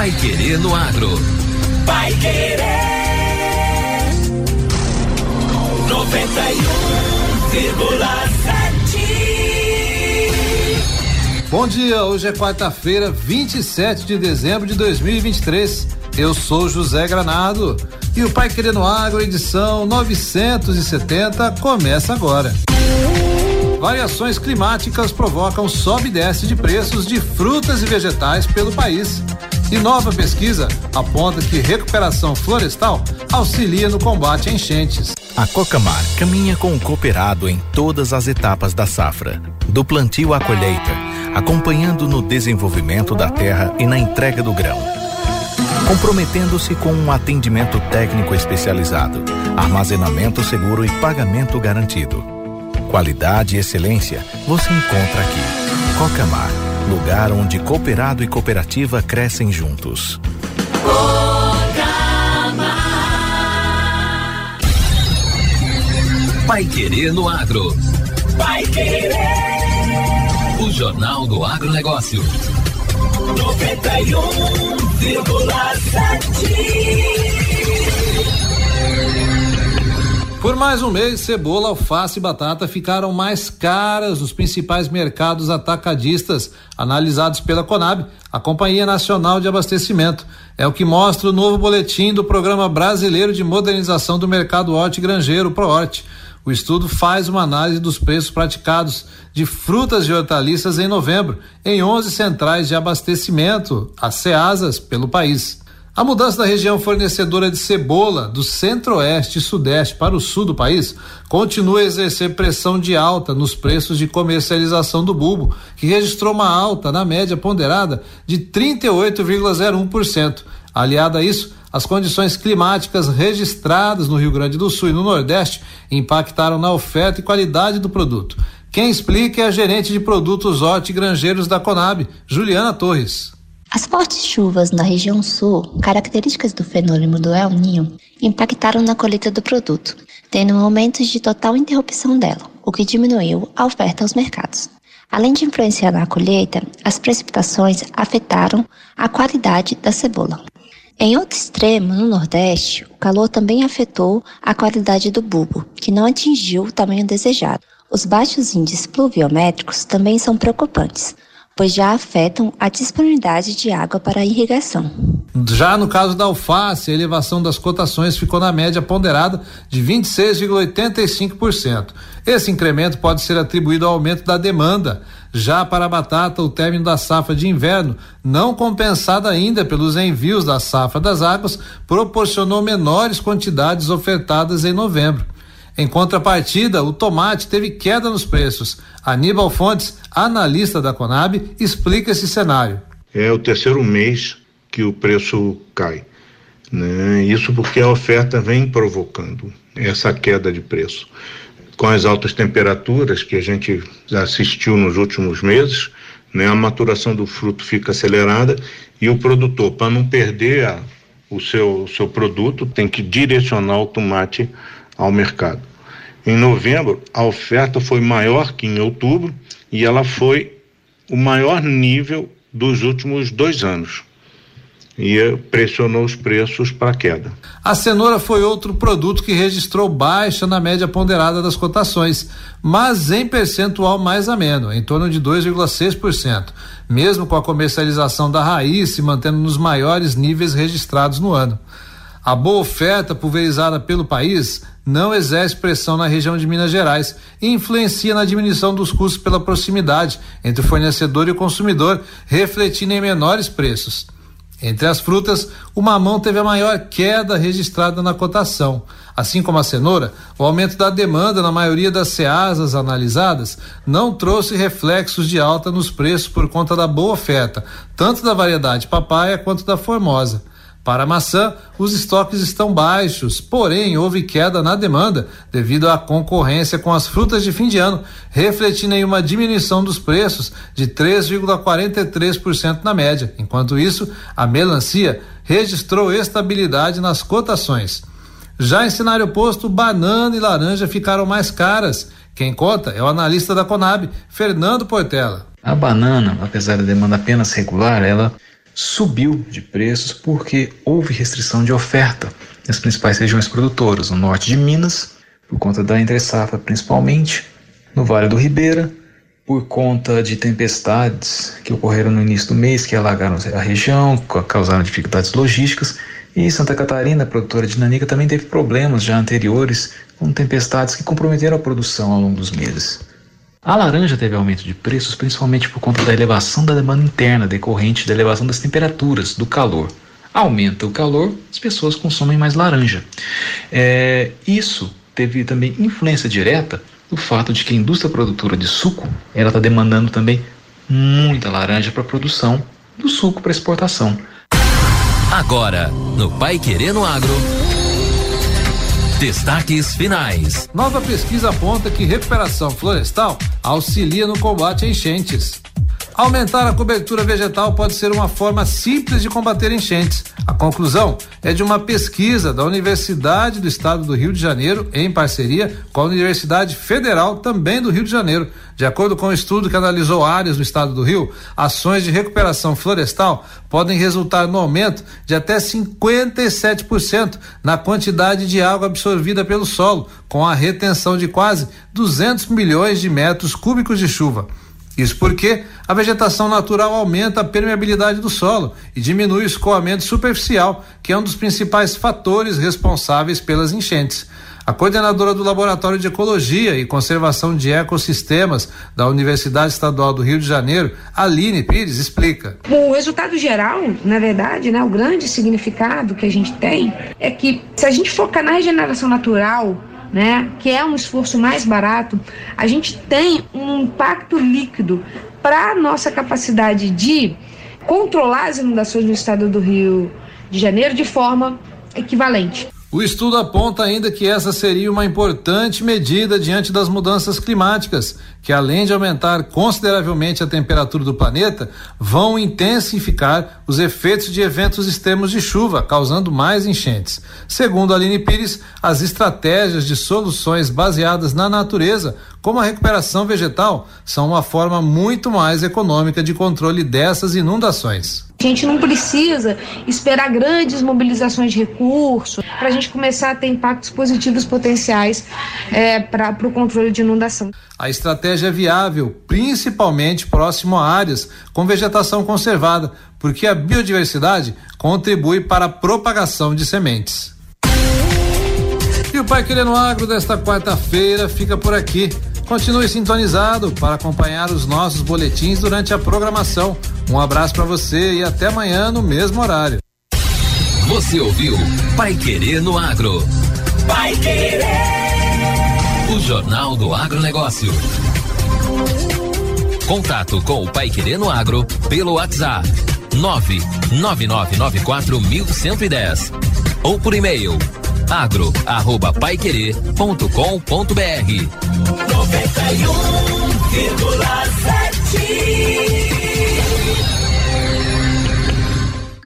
Pai Querer no Agro. Pai Querer. 91,7. Bom dia, hoje é quarta-feira, 27 de dezembro de 2023. Eu sou José Granado e o Pai Querer no Agro, edição 970, começa agora. Variações climáticas provocam sobe e desce de preços de frutas e vegetais pelo país. E nova pesquisa aponta que recuperação florestal auxilia no combate a enchentes. A Cocamar caminha com o cooperado em todas as etapas da safra, do plantio à colheita, acompanhando no desenvolvimento da terra e na entrega do grão. Comprometendo-se com um atendimento técnico especializado, armazenamento seguro e pagamento garantido. Qualidade e excelência você encontra aqui. Cocamar, lugar onde cooperado e cooperativa crescem juntos. Pai Querer no Agro. Pai Querer. O Jornal do Agronegócio. 91,7. Mais um mês, cebola, alface e batata ficaram mais caras nos principais mercados atacadistas analisados pela Conab, a Companhia Nacional de Abastecimento. É o que mostra o novo boletim do Programa Brasileiro de Modernização do Mercado Horti Grangeiro, ProHorte. O estudo faz uma análise dos preços praticados de frutas e hortaliças em novembro, em 11 centrais de abastecimento, as CEASAS, pelo país. A mudança da região fornecedora de cebola do centro-oeste e sudeste para o sul do país continua a exercer pressão de alta nos preços de comercialização do bulbo, que registrou uma alta na média ponderada de 38,01%. Aliada a isso, as condições climáticas registradas no Rio Grande do Sul e no Nordeste impactaram na oferta e qualidade do produto. Quem explica é a gerente de produtos horti granjeiros da Conab, Juliana Torres. As fortes chuvas na região sul, características do fenômeno do El Ninho, impactaram na colheita do produto, tendo aumento de total interrupção dela, o que diminuiu a oferta aos mercados. Além de influenciar na colheita, as precipitações afetaram a qualidade da cebola. Em outro extremo, no Nordeste, o calor também afetou a qualidade do bulbo, que não atingiu o tamanho desejado. Os baixos índices pluviométricos também são preocupantes, pois já afetam a disponibilidade de água para irrigação. Já no caso da alface, a elevação das cotações ficou na média ponderada de 26,85%. Esse incremento pode ser atribuído ao aumento da demanda. Já para a batata, o término da safra de inverno, não compensada ainda pelos envios da safra das águas, proporcionou menores quantidades ofertadas em novembro. Em contrapartida, o tomate teve queda nos preços. Aníbal Fontes, analista da Conab, explica esse cenário. É o terceiro mês que o preço cai. Né? Isso porque a oferta vem provocando essa queda de preço. Com as altas temperaturas que a gente assistiu nos últimos meses, né? a maturação do fruto fica acelerada e o produtor, para não perder a, o seu, seu produto, tem que direcionar o tomate ao mercado. Em novembro, a oferta foi maior que em outubro e ela foi o maior nível dos últimos dois anos e pressionou os preços para queda. A cenoura foi outro produto que registrou baixa na média ponderada das cotações, mas em percentual mais ameno, em torno de 2,6%, mesmo com a comercialização da raiz se mantendo nos maiores níveis registrados no ano. A boa oferta pulverizada pelo país não exerce pressão na região de Minas Gerais e influencia na diminuição dos custos pela proximidade entre o fornecedor e o consumidor, refletindo em menores preços. Entre as frutas, o mamão teve a maior queda registrada na cotação. Assim como a cenoura, o aumento da demanda na maioria das ceasas analisadas não trouxe reflexos de alta nos preços por conta da boa oferta, tanto da variedade papaya quanto da formosa. Para a maçã, os estoques estão baixos, porém houve queda na demanda devido à concorrência com as frutas de fim de ano, refletindo em uma diminuição dos preços de 3,43% na média. Enquanto isso, a melancia registrou estabilidade nas cotações. Já em cenário oposto, banana e laranja ficaram mais caras. Quem conta é o analista da Conab, Fernando Portela. A banana, apesar da demanda apenas regular, ela subiu de preços porque houve restrição de oferta nas principais regiões produtoras, no norte de Minas, por conta da entre-safra principalmente, no Vale do Ribeira, por conta de tempestades que ocorreram no início do mês, que alagaram a região, causaram dificuldades logísticas, e Santa Catarina, produtora de nanica, também teve problemas já anteriores com tempestades que comprometeram a produção ao longo dos meses. A laranja teve aumento de preços principalmente por conta da elevação da demanda interna decorrente da elevação das temperaturas, do calor. Aumenta o calor, as pessoas consomem mais laranja. É, isso teve também influência direta do fato de que a indústria produtora de suco ela está demandando também muita laranja para produção do suco para exportação. Agora, no Pai Querendo Agro. Destaques finais. Nova pesquisa aponta que recuperação florestal auxilia no combate a enchentes. Aumentar a cobertura vegetal pode ser uma forma simples de combater enchentes. A conclusão é de uma pesquisa da Universidade do Estado do Rio de Janeiro, em parceria com a Universidade Federal, também do Rio de Janeiro. De acordo com o um estudo que analisou áreas do estado do Rio, ações de recuperação florestal podem resultar no aumento de até 57% na quantidade de água absorvida pelo solo, com a retenção de quase 200 milhões de metros cúbicos de chuva. Isso porque a vegetação natural aumenta a permeabilidade do solo e diminui o escoamento superficial, que é um dos principais fatores responsáveis pelas enchentes. A coordenadora do Laboratório de Ecologia e Conservação de Ecossistemas da Universidade Estadual do Rio de Janeiro, Aline Pires, explica. O resultado geral, na verdade, né, o grande significado que a gente tem é que se a gente focar na regeneração natural, né, que é um esforço mais barato, a gente tem um impacto líquido para a nossa capacidade de controlar as inundações no estado do Rio de Janeiro de forma equivalente. O estudo aponta ainda que essa seria uma importante medida diante das mudanças climáticas, que além de aumentar consideravelmente a temperatura do planeta, vão intensificar os efeitos de eventos extremos de chuva, causando mais enchentes. Segundo Aline Pires, as estratégias de soluções baseadas na natureza, como a recuperação vegetal, são uma forma muito mais econômica de controle dessas inundações. A gente não precisa esperar grandes mobilizações de recursos para a gente começar a ter impactos positivos potenciais é, para o controle de inundação. A estratégia é viável, principalmente próximo a áreas com vegetação conservada, porque a biodiversidade contribui para a propagação de sementes. E o Pai Querendo Agro desta quarta-feira fica por aqui. Continue sintonizado para acompanhar os nossos boletins durante a programação. Um abraço para você e até amanhã no mesmo horário. Você ouviu Pai Querer no Agro. Pai Querer. O Jornal do Agronegócio. Contato com o Pai Querer no Agro pelo WhatsApp 999941110 ou por e-mail agro@paiquerer.com.br 91,7 Thank you.